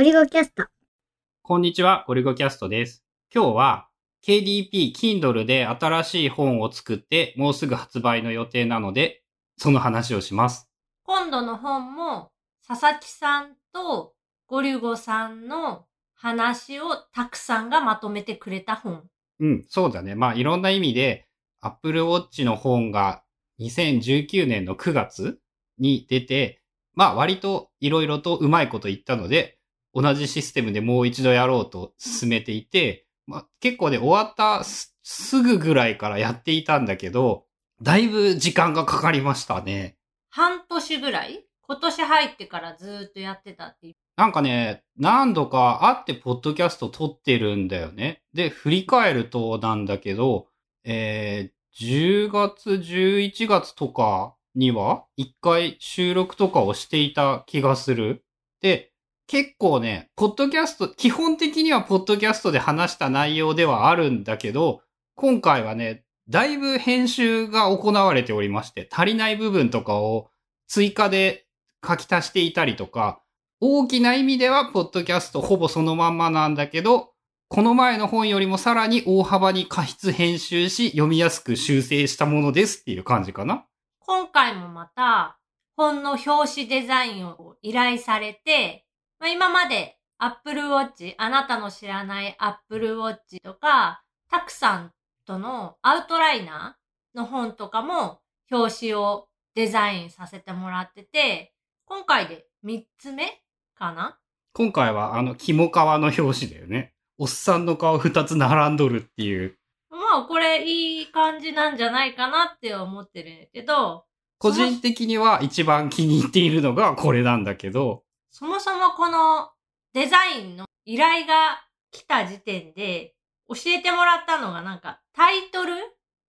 ゴリゴキャスト。こんにちは、ゴリゴキャストです。今日は KDP Kindle で新しい本を作ってもうすぐ発売の予定なので、その話をします。今度の本も、佐々木さんとゴリュゴさんの話をたくさんがまとめてくれた本。うん、そうだね。まあいろんな意味で Apple Watch の本が2019年の9月に出て、まあ割といろいろとうまいこと言ったので、同じシステムでもう一度やろうと進めていて、まあ結構ね、終わったすすぐぐらいからやっていたんだけど、だいぶ時間がかかりましたね。半年ぐらい？今年入ってからずーっとやってたっていう。なんかね、何度か会ってポッドキャスト撮ってるんだよね。で、振り返るとなんだけど、えー、10月、11月とかには、一回収録とかをしていた気がする。で、結構ね、ポッドキャスト、基本的にはポッドキャストで話した内容ではあるんだけど、今回はね、だいぶ編集が行われておりまして、足りない部分とかを追加で書き足していたりとか、大きな意味では、ポッドキャストほぼそのまんまなんだけど、この前の本よりもさらに大幅に過失編集し、読みやすく修正したものですっていう感じかな。今回もまた、本の表紙デザインを依頼されて、まあ、今まで Apple Watch、あなたの知らない Apple Watch とか、たくさんとのアウトライナーの本とかも表紙をデザインさせてもらってて、今回で3つ目かな？今回はあの、肝皮の表紙だよね。おっさんの顔二つ並んどるっていう。まあこれいい感じなんじゃないかなって思ってるけど、個人的には一番気に入っているのがこれなんだけど、そもそもこのデザインの依頼が来た時点で教えてもらったのがなんかタイトル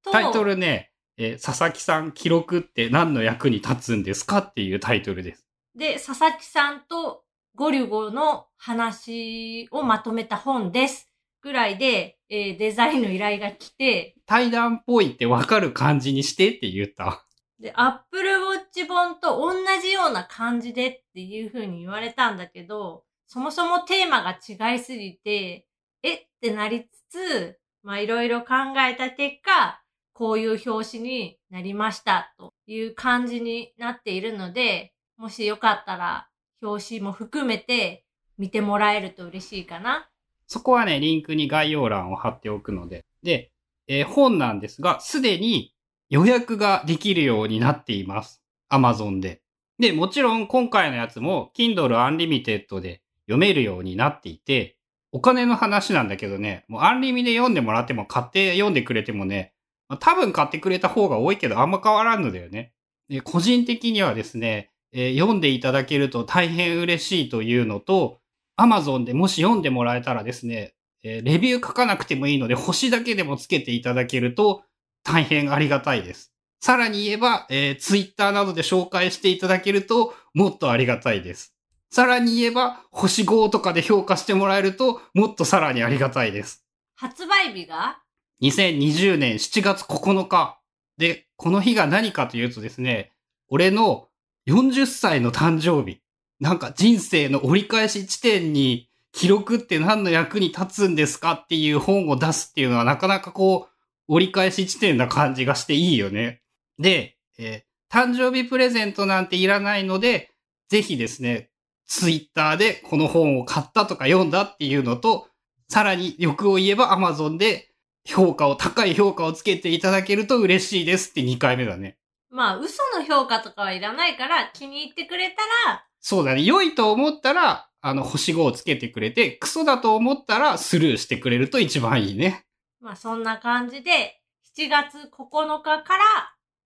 と、タイトルね、えー佐々木さん記録って何の役に立つんですかっていうタイトルです。で、佐々木さんとゴリュゴの話をまとめた本です。ぐらいで、えーデザインの依頼が来て、対談っぽいってわかる感じにしてって言った。で、Apple Watch 本と同じような感じでっていう風に言われたんだけど、そもそもテーマが違いすぎて、えってなりつつ、まあいろいろ考えた結果、こういう表紙になりましたという感じになっているので、もしよかったら表紙も含めて見てもらえると嬉しいかな。そこはね、リンクに概要欄を貼っておくので。で、えー本なんですが、すでに予約ができるようになっています。Amazon で。で、もちろん今回のやつも Kindle Unlimited で読めるようになっていて、お金の話なんだけどね、もうアンリミで読んでもらっても買って読んでくれてもね、まあ多分買ってくれた方が多いけどあんま変わらんのだよね。で個人的にはですね、えー読んでいただけると大変嬉しいというのと、Amazon でもし読んでもらえたらですね、えーレビュー書かなくてもいいので、星だけでもつけていただけると大変ありがたいです。さらに言えば、えー、Twitter などで紹介していただけるともっとありがたいです。さらに言えば、星5とかで評価してもらえるともっとさらにありがたいです。発売日が？2020年7月9日。で、この日が何かというとですね、俺の40歳の誕生日。なんか人生の折り返し地点に記録って何の役に立つんですか？っていう本を出すっていうのはなかなかこう、折り返し地点な感じがしていいよね。で、えー誕生日プレゼントなんていらないので、ぜひですね、ツイッターでこの本を買ったとか読んだっていうのと、さらに欲を言えば Amazon で評価を、高い評価をつけていただけると嬉しいですって2回目だね。まあ嘘の評価とかはいらないから気に入ってくれたらそうだね。良いと思ったら、あの、星5をつけてくれて、クソだと思ったらスルーしてくれると一番いいね。まあそんな感じで、7月9日から、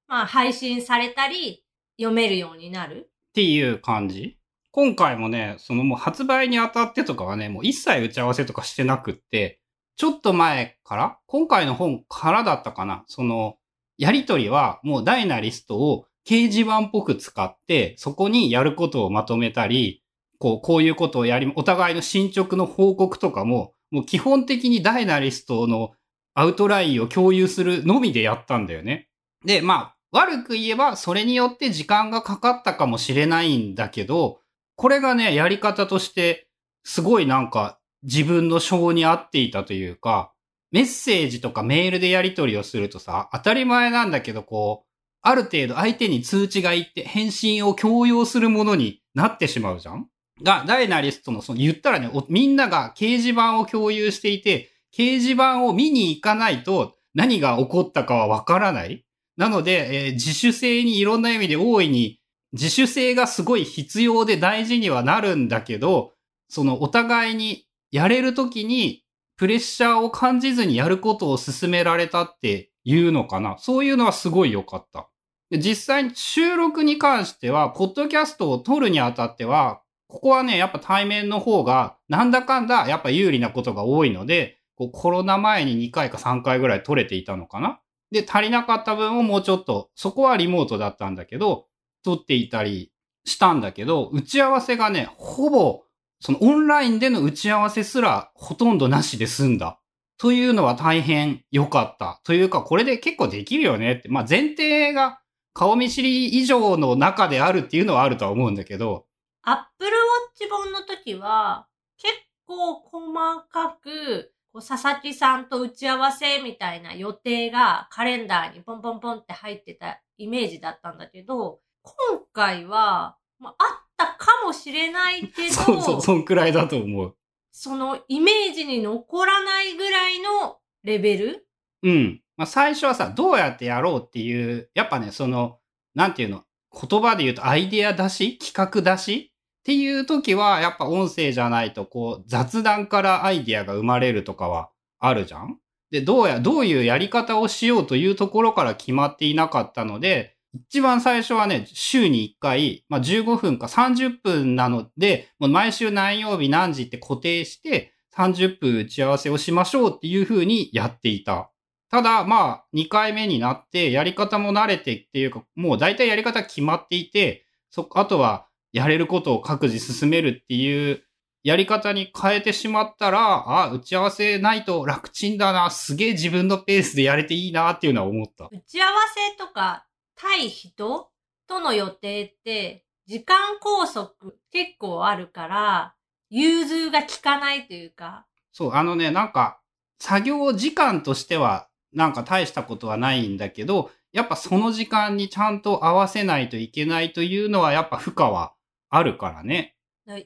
まあ配信されたり、読めるようになる。っていう感じ？今回もね、そのもう発売にあたってとかはね、もう一切打ち合わせとかしてなくって、ちょっと前から、今回の本からだったかな、その、やりとりはもうダイナリストを掲示板っぽく使って、そこにやることをまとめたり、こう、こういうことをやり、お互いの進捗の報告とかも、もう基本的にダイナリストのアウトラインを共有するのみでやったんだよね。で、まあ、悪く言えば、それによって時間がかかったかもしれないんだけど、これがね、やり方としてすごいなんか自分の性に合っていたというか、メッセージとかメールでやり取りをするとさ、当たり前なんだけどこう、ある程度相手に通知がいって返信を強要するものになってしまうじゃん？が、ダイナリストのその言ったらね、みんなが掲示板を共有していて、掲示板を見に行かないと何が起こったかはわからない。なので、えー、自主性にいろんな意味で大いに自主性がすごい必要で大事にはなるんだけど、そのお互いにやれるときにプレッシャーを感じずにやることを進められたっていうのかな。そういうのはすごい良かった。実際に収録に関しては、ポッドキャストを撮るにあたっては、ここはね、やっぱ対面の方が、なんだかんだ、やっぱ有利なことが多いので、コロナ前に2回か3回ぐらい撮れていたのかなで、足りなかった分をもうちょっと、そこはリモートだったんだけど、撮っていたりしたんだけど、打ち合わせがね、ほぼ、そのオンラインでの打ち合わせすらほとんどなしで済んだ。というのは大変良かった。というか、これで結構できるよねって。まあ前提が顔見知り以上の中であるっていうのはあるとは思うんだけど。アップルウォッチ本の時は、結構細、こう佐々木さんと打ち合わせみたいな予定がカレンダーにポンポンポンって入ってたイメージだったんだけど、今回は、まあ、あったかもしれないけど、そうそう、そんくらいだと思う。そのイメージに残らないぐらいのレベル？うん。まあ、最初はさ、どうやってやろうっていう、やっぱね、その、なんていうの、言葉で言うとアイデア出し？企画出し？っていう時は、やっぱ音声じゃないと、こう、雑談からアイディアが生まれるとかはあるじゃん？で、どうや、どういうやり方をしようというところから決まっていなかったので、一番最初はね、週に1回、まあ、15分か30分なので、もう毎週何曜日何時って固定して、30分打ち合わせをしましょうっていう風にやっていた。ただ、まあ、2回目になって、やり方も慣れてっていうか、もう大体やり方決まっていて、そ、あとは、やれることを各自進めるっていうやり方に変えてしまったら、あ、打ち合わせないと楽ちんだな、すげえ自分のペースでやれていいなっていうのは思った。打ち合わせとか、対人との予定って、時間拘束結構あるから、融通が効かないというか。そう、あのね、なんか、作業時間としてはなんか大したことはないんだけど、やっぱその時間にちゃんと合わせないといけないというのはやっぱ負荷はあるからね。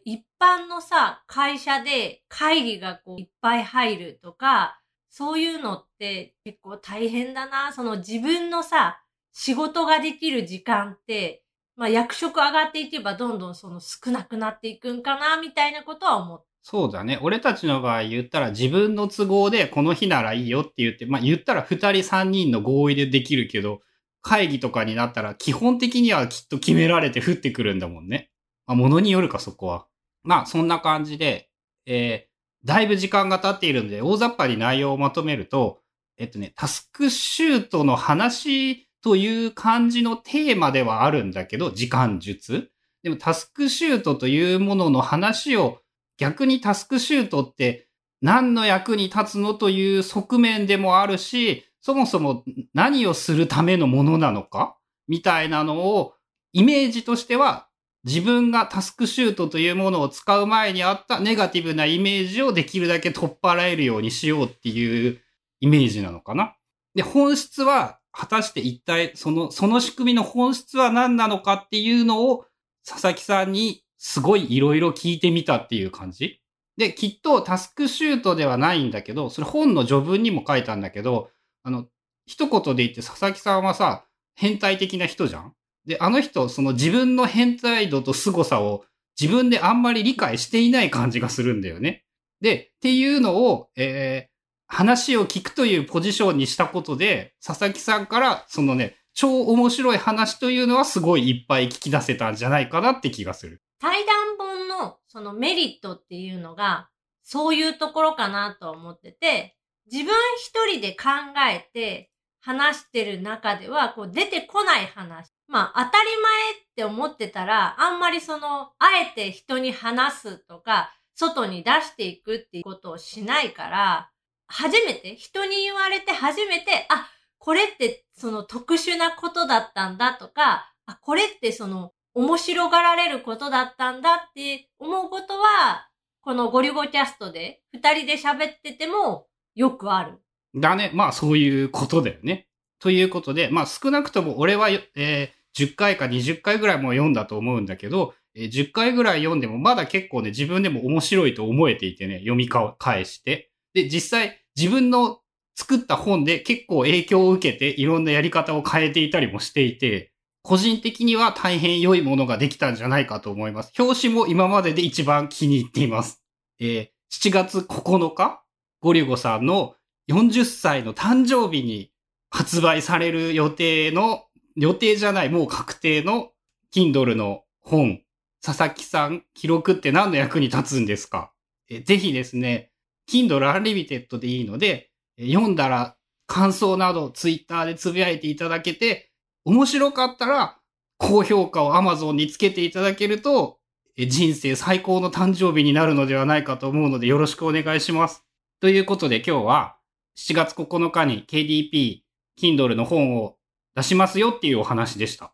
一般のさ、会社で会議がこういっぱい入るとか、そういうのって結構大変だな。その自分のさ、仕事ができる時間って、まあ役職上がっていけばどんどんその少なくなっていくんかな、みたいなことは思っそうだね。俺たちの場合言ったら自分の都合でこの日ならいいよって言って、まあ言ったら二人三人の合意でできるけど、会議とかになったら基本的にはきっと決められて降ってくるんだもんね。まあ物によるかそこは。まあそんな感じで、えー、だいぶ時間が経っているので大雑把に内容をまとめると、えっとね、タスクシュートの話という感じのテーマではあるんだけど、時間術。でもタスクシュートというものの話を逆にタスクシュートって何の役に立つのという側面でもあるし、そもそも何をするためのものなのかみたいなのをイメージとしては自分がタスクシュートというものを使う前にあったネガティブなイメージをできるだけ取っ払えるようにしようっていうイメージなのかな。で、本質は果たして一体その、その仕組みの本質は何なのかっていうのを佐々木さんにすごい色々聞いてみたっていう感じ。で、きっとタスクシュートではないんだけど、それ本の序文にも書いたんだけど、あの、一言で言って佐々木さんはさ、変態的な人じゃんで、あの人、その自分の変態度と凄さを自分であんまり理解していない感じがするんだよね。で、っていうのを、えー、話を聞くというポジションにしたことで、佐々木さんからそのね、超面白い話というのはすごいいっぱい聞き出せたんじゃないかなって気がする。対談本のそのメリットっていうのが、そういうところかなと思ってて、自分一人で考えて話してる中では、こう出てこない話。まあ当たり前って思ってたら、あんまりその、あえて人に話すとか、外に出していくっていうことをしないから、初めて、人に言われて初めて、あ、これってその特殊なことだったんだとか、あ、これってその面白がられることだったんだって思うことはこのゴリゴキャストで二人で喋っててもよくある。だね。まあそういうことだよね。ということで、まあ少なくとも俺は、えー10回か20回ぐらいも読んだと思うんだけど、え10回ぐらい読んでもまだ結構ね、自分でも面白いと思えていてね、読み返して。で、実際自分の作った本で結構影響を受けていろんなやり方を変えていたりもしていて、個人的には大変良いものができたんじゃないかと思います。表紙も今までで一番気に入っています。えー7月9日、ゴリゴさんの40歳の誕生日に発売される予定の、予定じゃない、もう確定の Kindle の本、佐々木さん、記録って何の役に立つんですか？えぜひですね、Kindle Unlimited でいいので、読んだら感想など Twitter でつぶやいていただけて、面白かったら高評価を Amazon につけていただけると、人生最高の誕生日になるのではないかと思うのでよろしくお願いします。ということで今日は7月9日に KDP Kindle の本を出しますよっていうお話でした。